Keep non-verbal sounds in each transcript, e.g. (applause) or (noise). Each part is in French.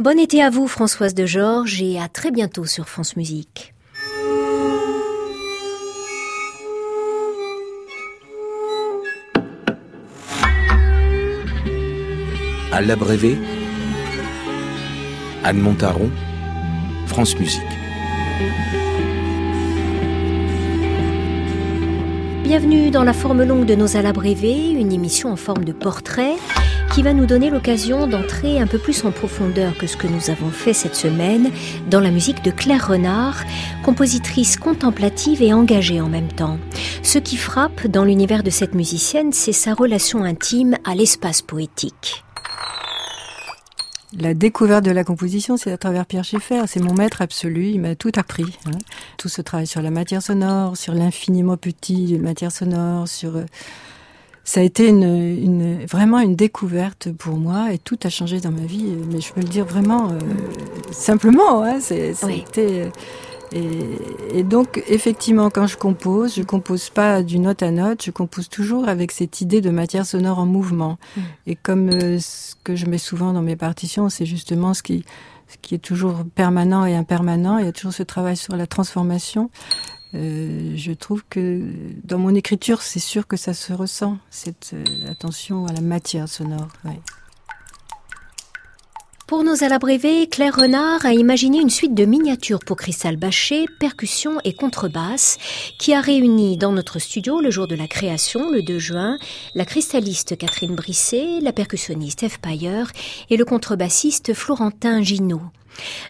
Bon été à vous Françoise de Georges et à très bientôt sur France Musique. À l'abrévé, Anne Montaron, France Musique. Bienvenue dans la forme longue de nos Alabrévés, une émission en forme de portrait qui va nous donner l'occasion d'entrer un peu plus en profondeur que ce que nous avons fait cette semaine dans la musique de Claire Renard, compositrice contemplative et engagée en même temps. Ce qui frappe dans l'univers de cette musicienne, c'est sa relation intime à l'espace poétique. La découverte de la composition, c'est à travers Pierre Schaeffer. C'est mon maître absolu. Il m'a tout appris. Hein. Tout ce travail sur la matière sonore, sur l'infiniment petit matière sonore, sur euh, ça a été une, une, vraiment une découverte pour moi et tout a changé dans ma vie. Mais je peux le dire vraiment euh, simplement. Hein, c'est, euh, et, et, donc effectivement, quand je compose, je compose pas d'une note à note. Je compose toujours avec cette idée de matière sonore en mouvement. Mm. Et comme euh, ce que je mets souvent dans mes partitions, c'est justement ce qui ce qui est toujours permanent et impermanent. Il y a toujours ce travail sur la transformation. Euh, je trouve que dans mon écriture, c'est sûr que ça se ressent, cette euh, attention à la matière sonore. Pour nos alabrévés, Claire Renard a imaginé une suite de miniatures pour cristal bâché, percussion et contrebasse, qui a réuni dans notre studio le jour de la création, le 2 juin, la cristalliste Catherine Brisset, la percussionniste Eve Payer et le contrebassiste Florentin Ginaud.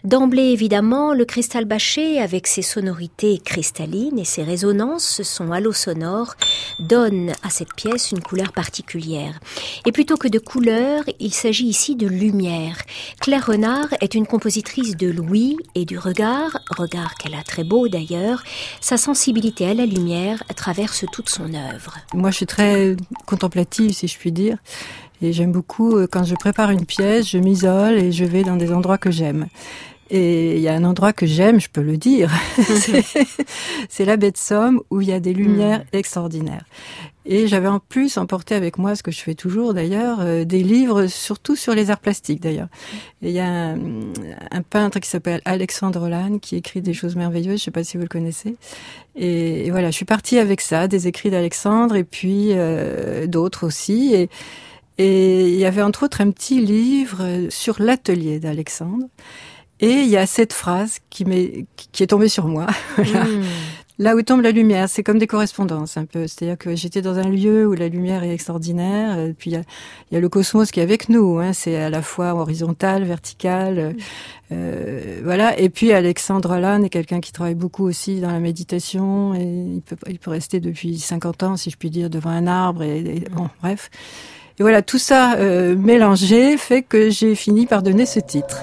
D'emblée, évidemment, le cristal bâché, avec ses sonorités cristallines et ses résonances, son halo sonore, donne à cette pièce une couleur particulière. Et plutôt que de couleur, il s'agit ici de lumière. Claire Renard est une compositrice de l'ouïe et du regard, regard qu'elle a très beau d'ailleurs. Sa sensibilité à la lumière traverse toute son œuvre. Moi, je suis très contemplative, si je puis dire. Et j'aime beaucoup, euh, quand je prépare une pièce, je m'isole et je vais dans des endroits que j'aime. Et il y a un endroit que j'aime, je peux le dire, c'est (laughs) la baie de Somme où il y a des lumières hmm. extraordinaires. Et j'avais en plus emporté avec moi, ce que je fais toujours d'ailleurs, euh, des livres surtout sur les arts plastiques d'ailleurs. Et il y a un, un peintre qui s'appelle Alexandre Lannes qui écrit des choses merveilleuses, je sais pas si vous le connaissez. Et, voilà, je suis partie avec ça, des écrits d'Alexandre et puis euh, d'autres aussi. Et, et il y avait entre autres un petit livre sur l'atelier d'Alexandre. Et il y a cette phrase qui, m'est, qui est tombée sur moi. (laughs) Hmm. Là où tombe la lumière, c'est comme des correspondances un peu. C'est-à-dire que j'étais dans un lieu où la lumière est extraordinaire. Euh, puis il y a, y a, le cosmos qui est avec nous. Hein. C'est à la fois horizontal, vertical. Euh, voilà. Et puis Alexandre Lannes est quelqu'un qui travaille beaucoup aussi dans la méditation. Et il peut, il peut rester depuis 50 ans, si je puis dire, devant un arbre. Et, bon, bref. Et voilà, tout ça euh, mélangé fait que j'ai fini par donner ce titre.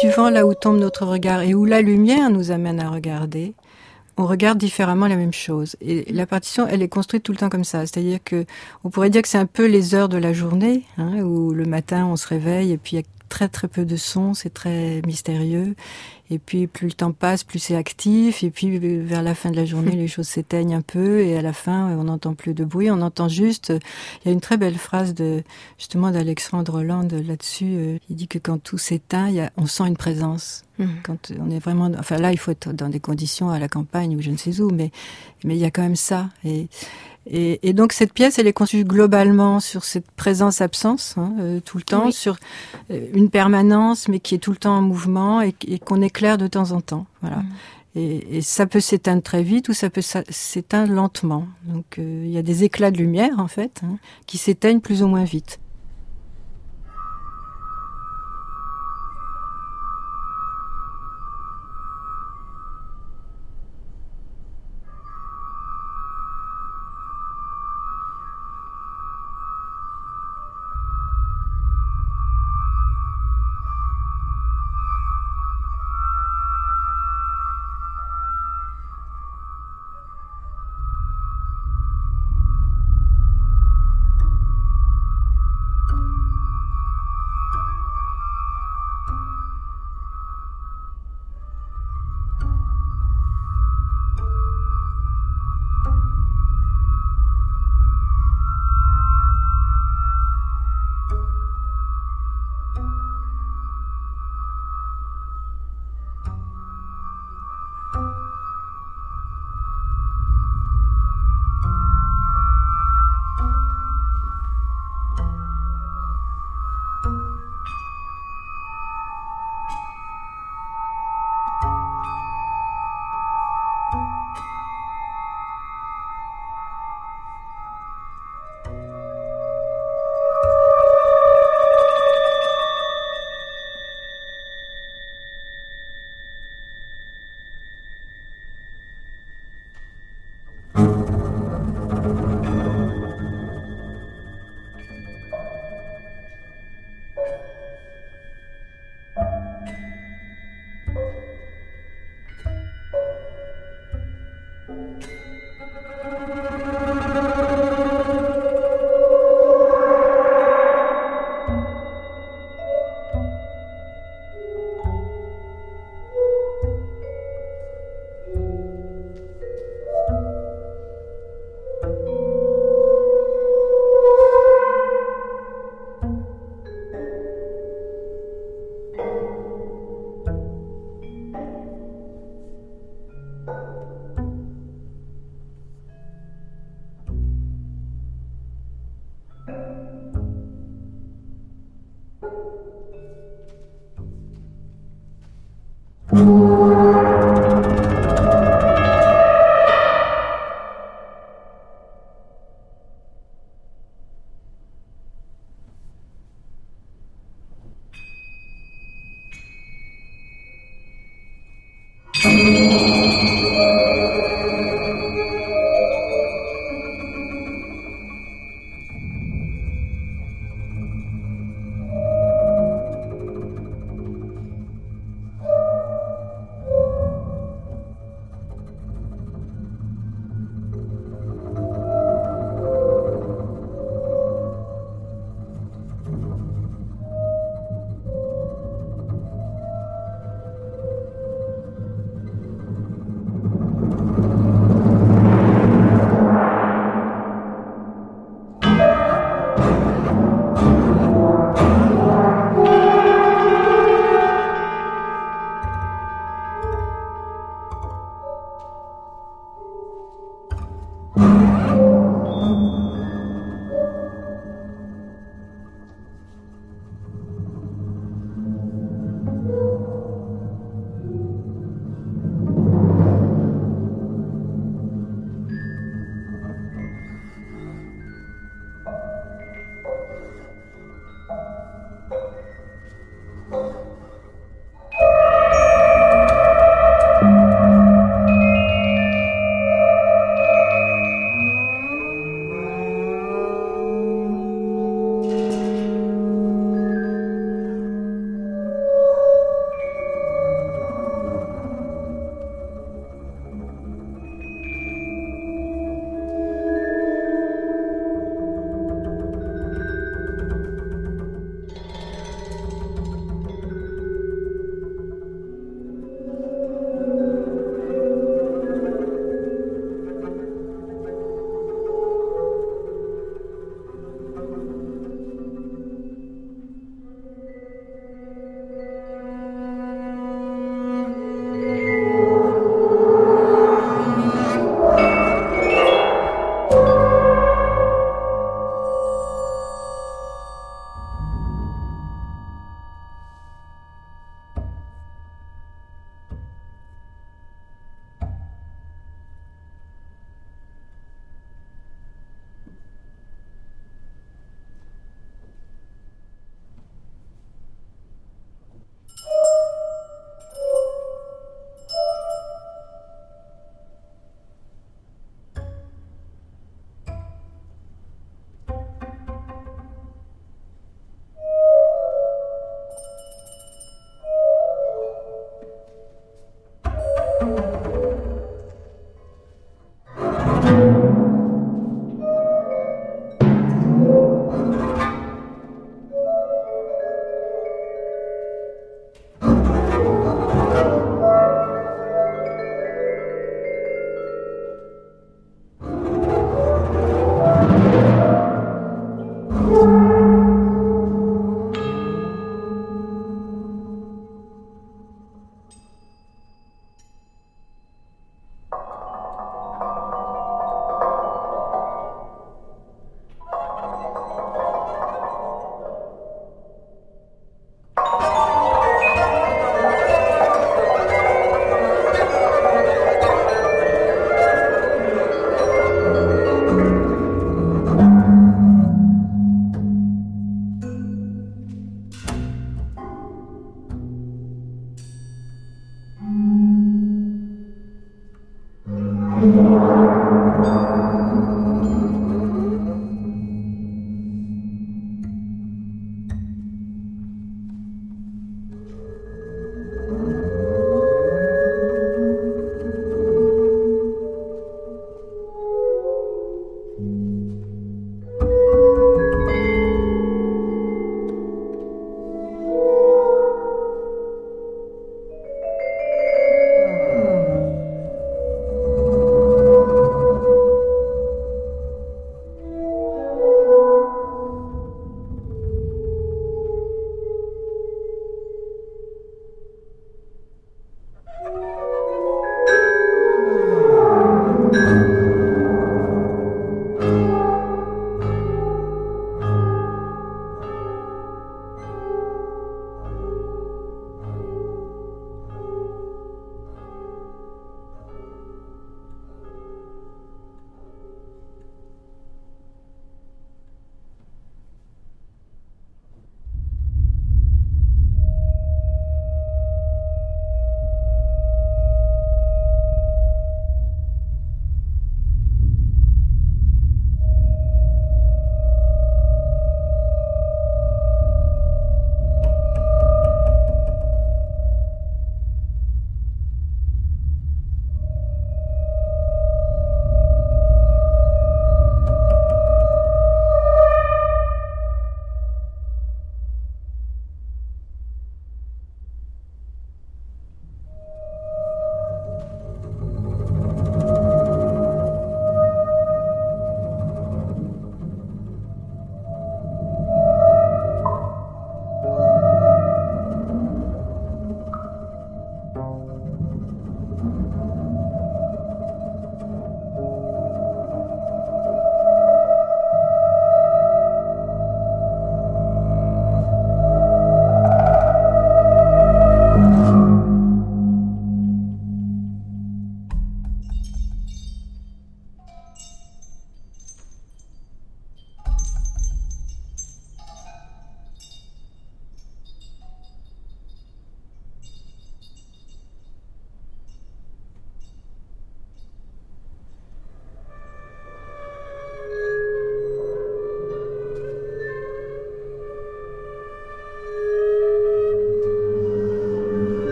Suivant là où tombe notre regard et où la lumière nous amène à regarder, on regarde différemment la même chose. Et la partition, elle est construite tout le temps comme ça. C'est-à-dire que on pourrait dire que c'est un peu les heures de la journée, hein, où le matin on se réveille et puis il y a très très peu de sons, c'est très mystérieux. Et puis plus le temps passe, plus c'est actif. Et puis vers la fin de la journée, (laughs) les choses s'éteignent un peu. Et à la fin, on n'entend plus de bruit. On entend juste. Il y a une très belle phrase de justement d'Alexandre Hollande là-dessus. Euh, il dit que quand tout s'éteint, il y a, on sent une présence. Mmh. Quand on est vraiment, enfin là, il faut être dans des conditions à la campagne ou je ne sais où, mais mais il y a quand même ça. Et et, et, donc cette pièce, elle est conçue globalement sur cette présence-absence hein, euh, tout le temps, sur euh, une permanence, mais qui est tout le temps en mouvement et, et qu'on éclaire de temps en temps. Voilà. Mm. Et, et, ça peut s'éteindre très vite ou ça peut s'éteindre lentement. Donc euh, il y a des éclats de lumière en fait hein, qui s'éteignent plus ou moins vite.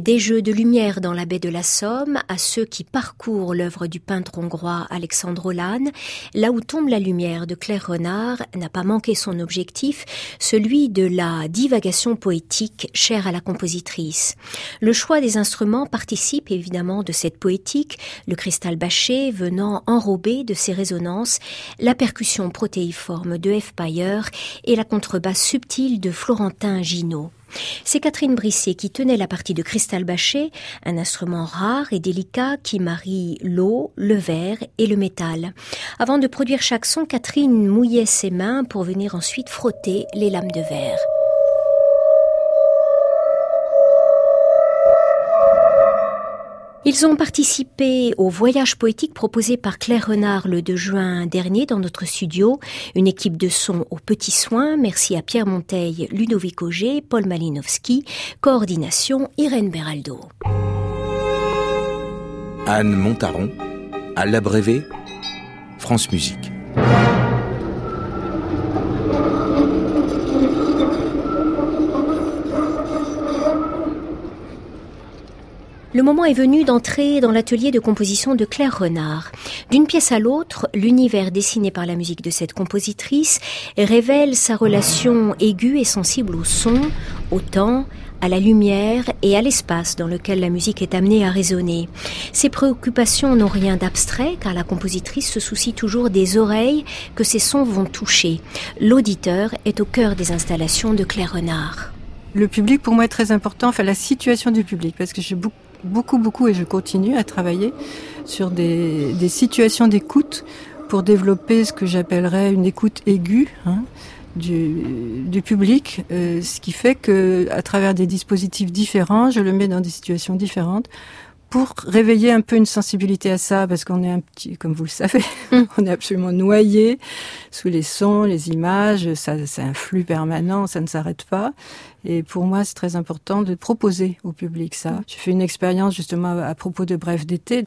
Des jeux de lumière dans la baie de la Somme à ceux qui parcourent l'œuvre du peintre hongrois Alexandre Olan, là où tombe la lumière de Claire Renard n'a pas manqué son objectif, celui de la divagation poétique chère à la compositrice. Le choix des instruments participe évidemment de cette poétique, le cristal bâché venant enrober de ses résonances, la percussion protéiforme de F. Payer et la contrebasse subtile de Florentin Ginaud. C'est Catherine Brisset qui tenait la partie de cristal bâché, un instrument rare et délicat qui marie l'eau, le verre et le métal. Avant de produire chaque son, Catherine mouillait ses mains pour venir ensuite frotter les lames de verre. Ils ont participé au voyage poétique proposé par Claire Renard le 2 juin dernier dans notre studio. Une équipe de son aux petits soins. Merci à Pierre Monteil, Ludovic Auger, Paul Malinowski. Coordination Irène Beraldo. Anne Montaron, à l'abrévé, France Musique. Le moment est venu d'entrer dans l'atelier de composition de Claire Renard. D'une pièce à l'autre, l'univers dessiné par la musique de cette compositrice révèle sa relation aiguë et sensible au son, au temps, à la lumière et à l'espace dans lequel la musique est amenée à résonner. Ses préoccupations n'ont rien d'abstrait car la compositrice se soucie toujours des oreilles que ces sons vont toucher. L'auditeur est au cœur des installations de Claire Renard. Le public, pour moi, est très important, enfin la situation du public, parce que j'ai beaucoup beaucoup, beaucoup, et je continue à travailler sur des, situations d'écoute pour développer ce que j'appellerais une écoute aiguë hein, du, du, public, euh, ce qui fait que à travers des dispositifs différents, je le mets dans des situations différentes pour réveiller un peu une sensibilité à ça, parce qu'on est un petit, comme vous le savez, mm. (laughs) on est absolument noyé sous les sons, les images, ça, c'est un flux permanent, ça ne s'arrête pas. Et pour moi, c'est très important de proposer au public ça. Mm. J'ai fait une expérience justement à propos de Bref d'été.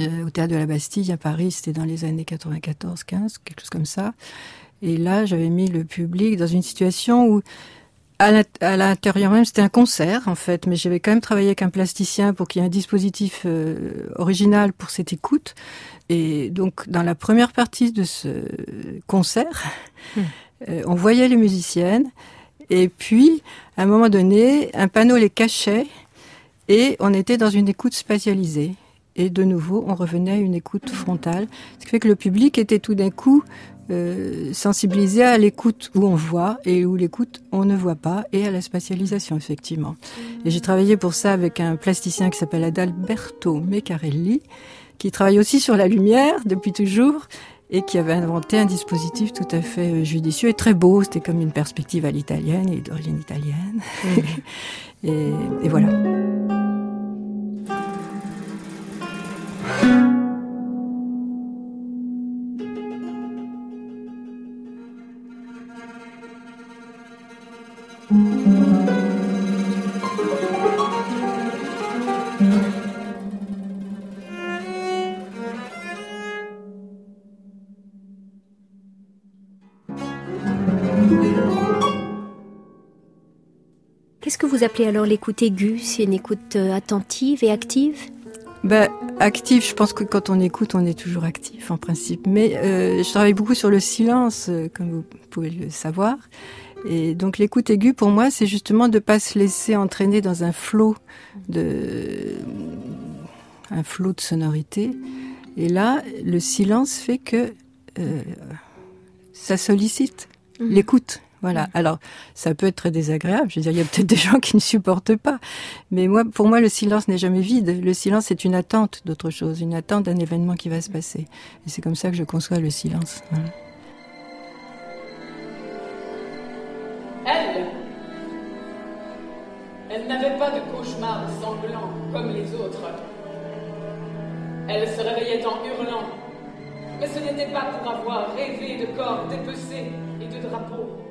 Euh, au théâtre de la Bastille à Paris, c'était dans les années 94-15, quelque chose comme ça. Et là, j'avais mis le public dans une situation où à l'intérieur même, c'était un concert en fait, mais j'avais quand même travaillé avec un plasticien pour qu'il y ait un dispositif euh, original pour cette écoute. Et donc, dans la première partie de ce concert, hmm. euh, on voyait les musiciennes, et puis, à un moment donné, un panneau les cachait, et on était dans une écoute spatialisée. Et de nouveau, on revenait à une écoute frontale, ce qui fait que le public était tout d'un coup euh, sensibiliser à l'écoute où on voit et où l'écoute on ne voit pas et à la spatialisation effectivement. Et j'ai travaillé pour ça avec un plasticien qui s'appelle Adalberto Meccarelli qui travaille aussi sur la lumière depuis toujours et qui avait inventé un dispositif tout à fait euh, judicieux et très beau. C'était comme une perspective à l'italienne et d'origine italienne. (laughs) et, et voilà. Vous appelez alors l'écoute aiguë C'est une écoute euh, attentive et active? Ben, active, je pense que quand on écoute, on est toujours actif en principe. Mais euh, je travaille beaucoup sur le silence, euh, comme vous pouvez le savoir. Et donc l'écoute aiguë, pour moi, c'est justement de pas se laisser entraîner dans un flot de un flot de sonorité. Et là, le silence fait que euh, ça sollicite mmh. l'écoute. Voilà. Alors, ça peut être très désagréable. Je veux dire, il y a peut-être des gens qui ne supportent pas. Mais moi, pour moi, le silence n'est jamais vide. Le silence est une attente d'autre chose, une attente d'un événement qui va se passer. Et c'est comme ça que je conçois le silence. Elle, elle n'avait pas de cauchemar sanglant comme les autres. Elle se réveillait en hurlant. Mais ce n'était pas pour avoir rêvé de corps dépecés et de drapeaux.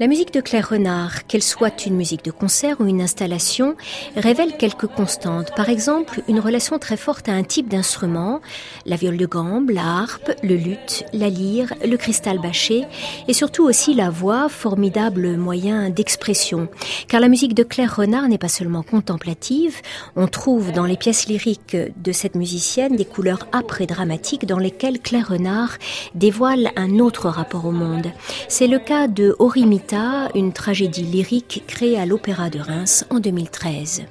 La musique de Claire Renard, qu'elle soit une musique de concert ou une installation, révèle quelques constantes. Par exemple, une relation très forte à un type d'instrument, la viole de gambe, la harpe, le luth, la lyre, le cristal bâché, et surtout aussi la voix, formidable moyen d'expression. Car la musique de Claire Renard n'est pas seulement contemplative, on trouve dans les pièces lyriques de cette musicienne des couleurs âpres et dramatiques dans lesquelles Claire Renard dévoile un autre rapport au monde. C'est le cas de Une tragédie lyrique créée à l'Opéra de Reims en 2013.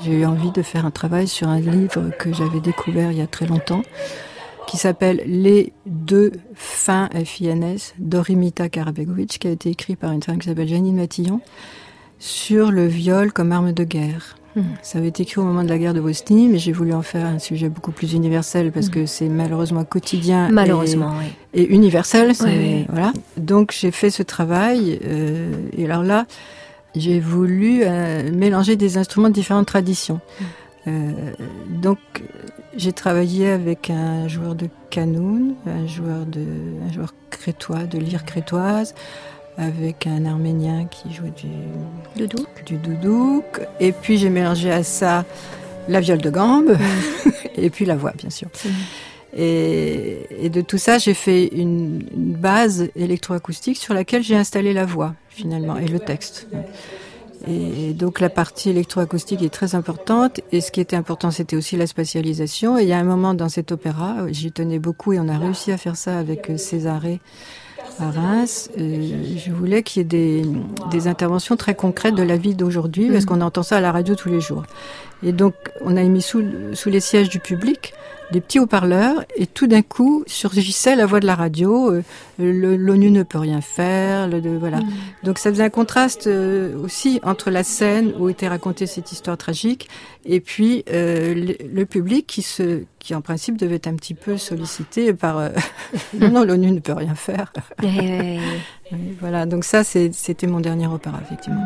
J'ai eu envie de faire un travail sur un livre que j'avais découvert il y a très longtemps, qui s'appelle Les deux fins FINS d'Orimita Karabegovic, qui a été écrit par une femme qui s'appelle Janine Matillon, sur le viol comme arme de guerre. Hmm. Ça avait été écrit au moment de la guerre de Bosnie, mais j'ai voulu en faire un sujet beaucoup plus universel parce hmm. que c'est malheureusement quotidien malheureusement, et, et universel. Voilà. Donc j'ai fait ce travail euh, et alors là, j'ai voulu euh, mélanger des instruments de différentes traditions. Hmm. Euh, donc j'ai travaillé avec un joueur de canoun, un joueur de, un joueur crétois, de lyre crétoise, avec un Arménien qui jouait du doudouk. Du doudouk. Et puis j'ai mélangé à ça la viole de gambe mm. (laughs) et puis la voix, bien sûr. Et, de tout ça, j'ai fait une, base électroacoustique sur laquelle j'ai installé la voix, finalement, et le texte. Et donc la partie électroacoustique est très importante. Et ce qui était important, c'était aussi la spatialisation. Et il y a un moment dans cet opéra, j'y tenais beaucoup et on a réussi à faire ça avec Césaré à Reims, je voulais qu'il y ait des, des, interventions très concrètes de la vie d'aujourd'hui, parce mm. qu'on entend ça à la radio tous les jours. Et donc, on a mis sous, sous les sièges du public des petits haut-parleurs et tout d'un coup surgissait la voix de la radio. Euh, L'ONU ne peut rien faire. Le, voilà. Mm. Donc ça faisait un contraste euh, aussi entre la scène où était racontée cette histoire tragique et puis euh, le, public qui se, qui en principe devait être un petit peu sollicité par (laughs) non non l'ONU ne peut rien faire. (laughs) voilà. Donc ça c'était mon dernier opéra effectivement.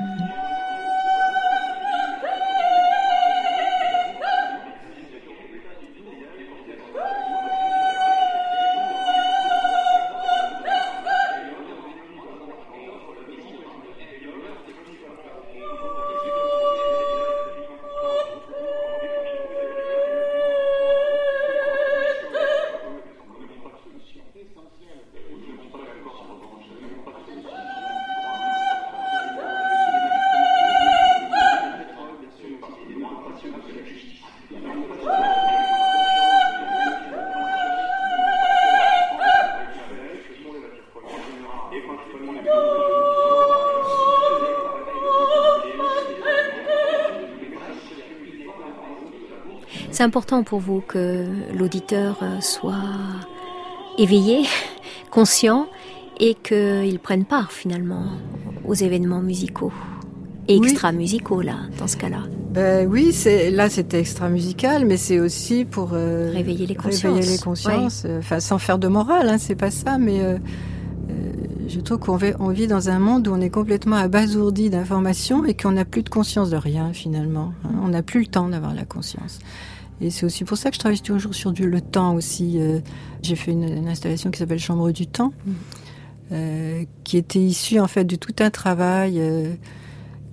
Important pour vous que l'auditeur euh, soit éveillé, (laughs) conscient et qu'il prenne part finalement aux événements musicaux et extra-musicaux là, dans ce cas-là. Ben oui, c'est là c'était extra musical, mais c'est aussi pour euh, réveiller les consciences. Réveiller les consciences, enfin sans faire de morale, hein, c'est pas ça, mais je trouve qu'on vit dans un monde où on est complètement abasourdi d'informations et qu'on n'a plus de conscience de rien finalement. Hein. On n'a plus le temps d'avoir la conscience. Et c'est aussi pour ça que je travaille toujours sur du, le temps aussi. Euh, j'ai fait une, installation qui s'appelle Chambre du temps, mm. euh, qui était issue en fait de tout un travail euh,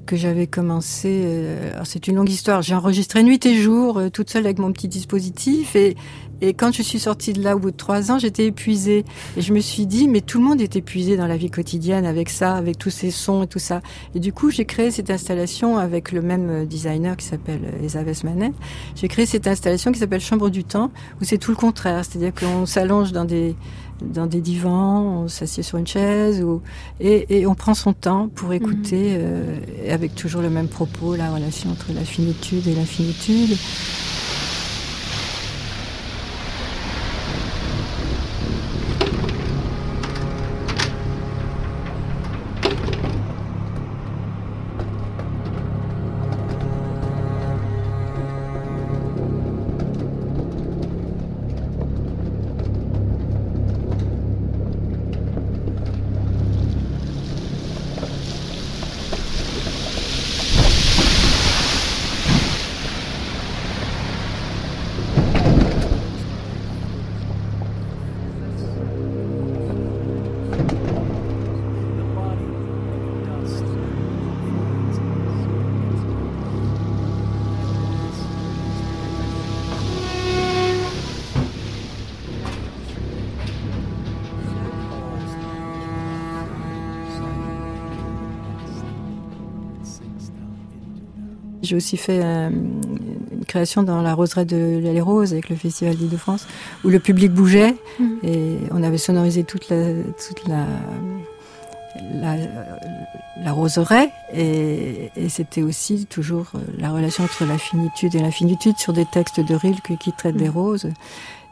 que j'avais commencé. Euh, c'est une longue histoire. J'ai enregistré nuit et jour, euh, toute seule avec mon petit dispositif. Et, et quand je suis sortie de là au bout de trois ans, j'étais épuisée. Et je me suis dit, mais tout le monde est épuisé dans la vie quotidienne avec ça, avec tous ces sons et tout ça. Et du coup, j'ai créé cette installation avec le même euh, designer qui s'appelle Esaves Manet. J'ai créé cette installation qui s'appelle Chambre du temps, où c'est tout le contraire. C'est-à-dire qu'on s'allonge dans des dans des divans, on s'assied sur une chaise, ou, et, et, on prend son temps pour écouter, mhm. euh, avec toujours le même propos, la relation entre la finitude et l'infinitude. J'ai aussi fait une création dans la roseraie de l'Allée Rose avec le Festival d'Île-de-France, où le public bougeait mmh. et on avait sonorisé toute la, toute la, la, roseraie. Et, c'était aussi toujours euh, la relation entre la finitude et l'infinitude sur des textes de Rilke qui traitent des mmh. roses.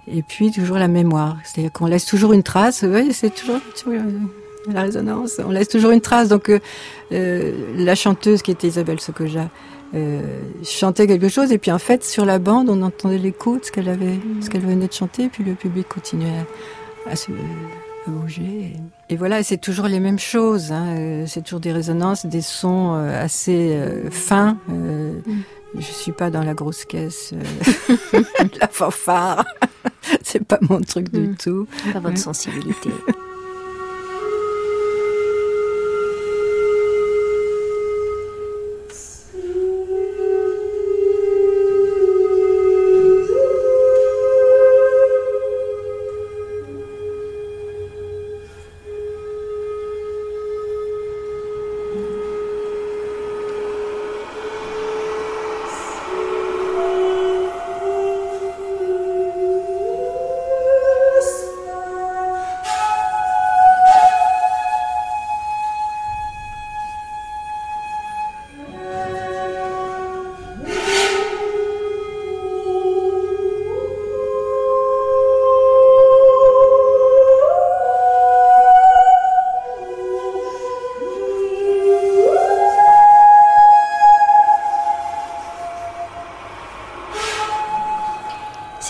Et puis toujours la mémoire. C'est-à-dire qu'on laisse toujours une trace. Oui c'est toujours, la résonance on laisse toujours une trace donc euh, euh, la chanteuse qui était Isabelle Sokoja chantait quelque chose et puis en fait sur la bande on entendait l'écho de ce qu'elle avait ce qu'elle venait de chanter et puis le public continuait à se bouger. Et, voilà, c'est toujours les mêmes choses. Hein. Euh, c'est toujours des résonances, des sons euh, assez euh, fins. Euh, mm. Je suis pas dans la grosse caisse, (laughs) la fanfare. (laughs) c'est pas mon truc du mm. tout. Pas votre sensibilité.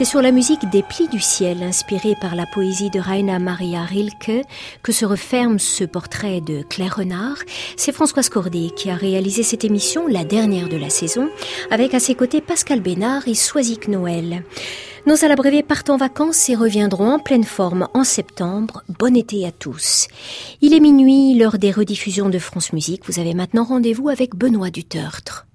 C'est sur la musique des plis du ciel, inspirée par la poésie de Raina Maria Rilke, que se referme ce portrait de Claire Renard. C'est Françoise Cordet qui a réalisé cette émission, la dernière de la saison, avec à ses côtés Pascal Bénard et Soisic Noël. Nos alabrévés partent en vacances et reviendront en pleine forme en septembre. Bon été à tous. Il est minuit, l'heure des rediffusions de France Musique. Vous avez maintenant rendez-vous avec Benoît Dutertre.